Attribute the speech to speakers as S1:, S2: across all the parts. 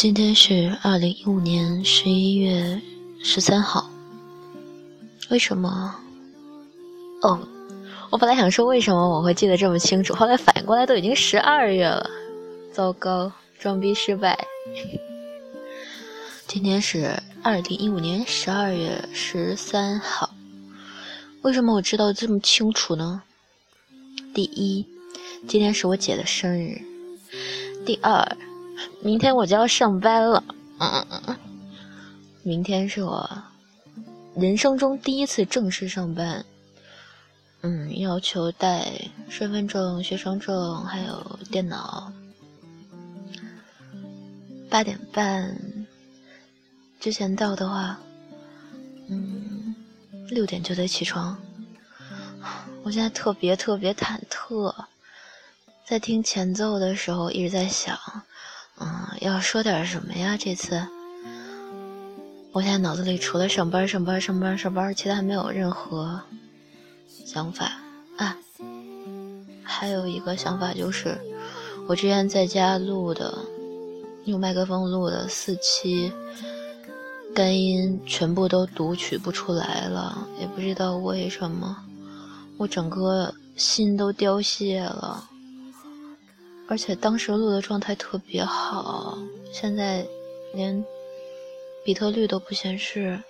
S1: 今天是二零一五年十一月十三号。为什么？哦，我本来想说为什么我会记得这么清楚，后来反应过来都已经十二月了，糟糕，装逼失败。今天是二零一五年十二月十三号。为什么我知道这么清楚呢？第一，今天是我姐的生日。第二。明天我就要上班了，嗯嗯嗯，明天是我人生中第一次正式上班，嗯，要求带身份证、学生证还有电脑。八点半之前到的话，嗯，六点就得起床。我现在特别特别忐忑，在听前奏的时候一直在想。嗯，要说点什么呀？这次，我现在脑子里除了上班、上班、上班、上班，其他没有任何想法啊。还有一个想法就是，我之前在家录的，用麦克风录的四期干音全部都读取不出来了，也不知道为什么，我整个心都凋谢了。而且当时录的状态特别好，现在连比特率都不显示。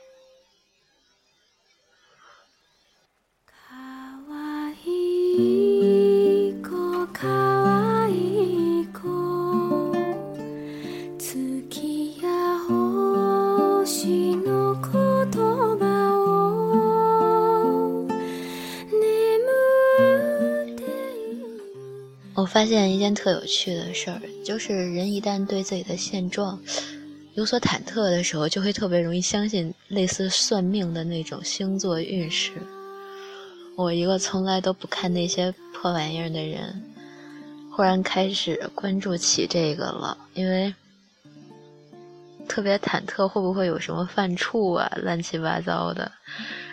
S1: 我发现一件特有趣的事儿，就是人一旦对自己的现状有所忐忑的时候，就会特别容易相信类似算命的那种星座运势。我一个从来都不看那些破玩意儿的人，忽然开始关注起这个了，因为特别忐忑会不会有什么犯怵啊，乱七八糟的，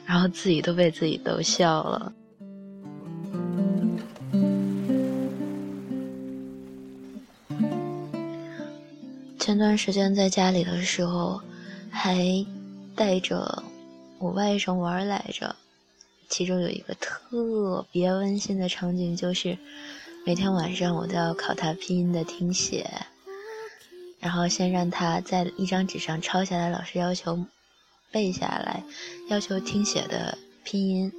S1: 然后自己都被自己逗笑了。前段时间在家里的时候，还带着我外甥玩来着。其中有一个特别温馨的场景，就是每天晚上我都要考他拼音的听写，然后先让他在一张纸上抄下来老师要求背下来、要求听写的拼音，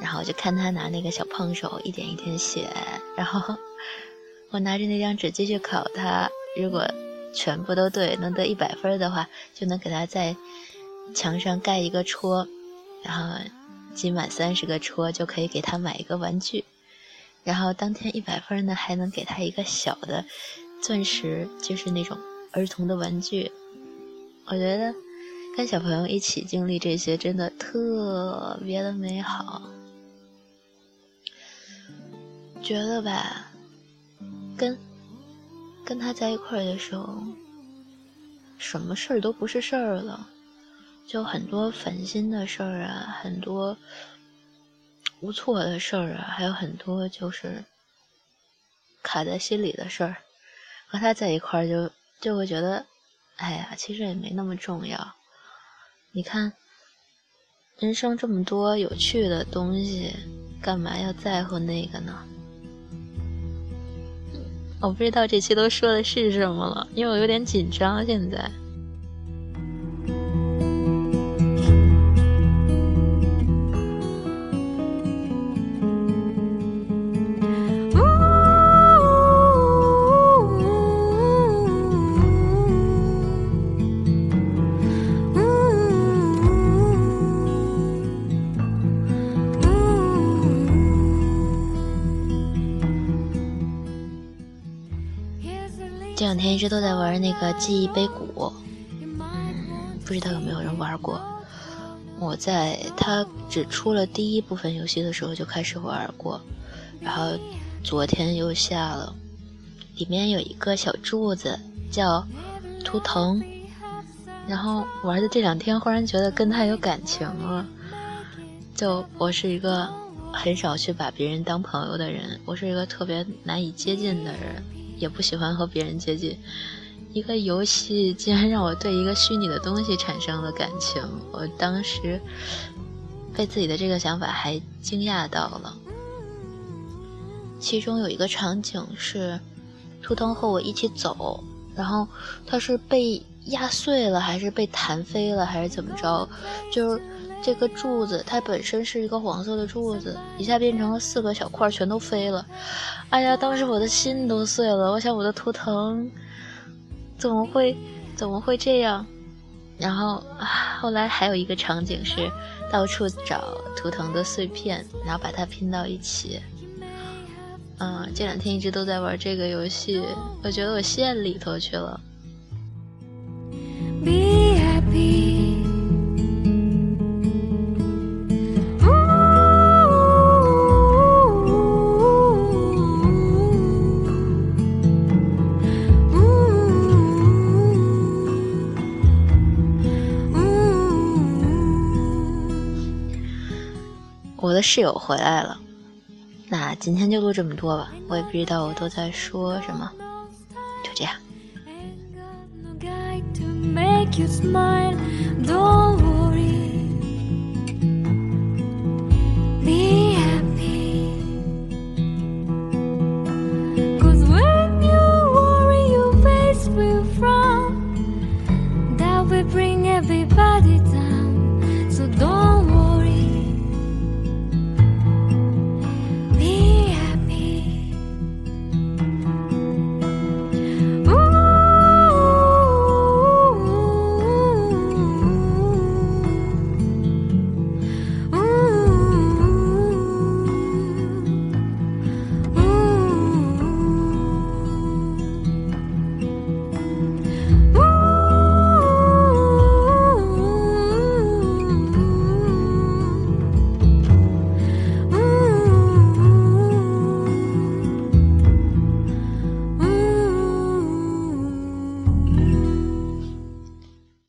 S1: 然后就看他拿那个小胖手一点一点写，然后 我拿着那张纸继续考他。如果全部都对，能得一百分的话，就能给他在墙上盖一个戳，然后集满三十个戳就可以给他买一个玩具。然后当天一百分呢，还能给他一个小的钻石，就是那种儿童的玩具。我觉得跟小朋友一起经历这些，真的特别的美好。觉得吧，跟。跟他在一块儿的时候，什么事儿都不是事儿了，就很多烦心的事儿啊，很多无措的事儿啊，还有很多就是卡在心里的事儿。和他在一块儿，就就会觉得，哎呀，其实也没那么重要。你看，人生这么多有趣的东西，干嘛要在乎那个呢？我不知道这期都说的是什么了，因为我有点紧张现在。这两天一直都在玩那个记忆碑谷，嗯，不知道有没有人玩过。我在它只出了第一部分游戏的时候就开始玩过，然后昨天又下了，里面有一个小柱子叫图腾，然后玩的这两天忽然觉得跟他有感情了。就我是一个很少去把别人当朋友的人，我是一个特别难以接近的人，也不喜欢和别人接近。一个游戏竟然让我对一个虚拟的东西产生了感情，我当时被自己的这个想法还惊讶到了。其中有一个场景是图腾和我一起走，然后他是被压碎了，还是被弹飞了，还是怎么着？就是这个柱子，它本身是一个黄色的柱子，一下变成了四个小块，全都飞了。哎呀，当时我的心都碎了，我想我的图腾。怎么会，怎么会这样？然后后来还有一个场景是到处找图腾的碎片，然后把它拼到一起。嗯，这两天一直都在玩这个游戏，我觉得我陷里头去了。我的室友回来了，那今天就录这么多吧。我也不知道我都在说什么，就这样。Bring everybody down, so don't.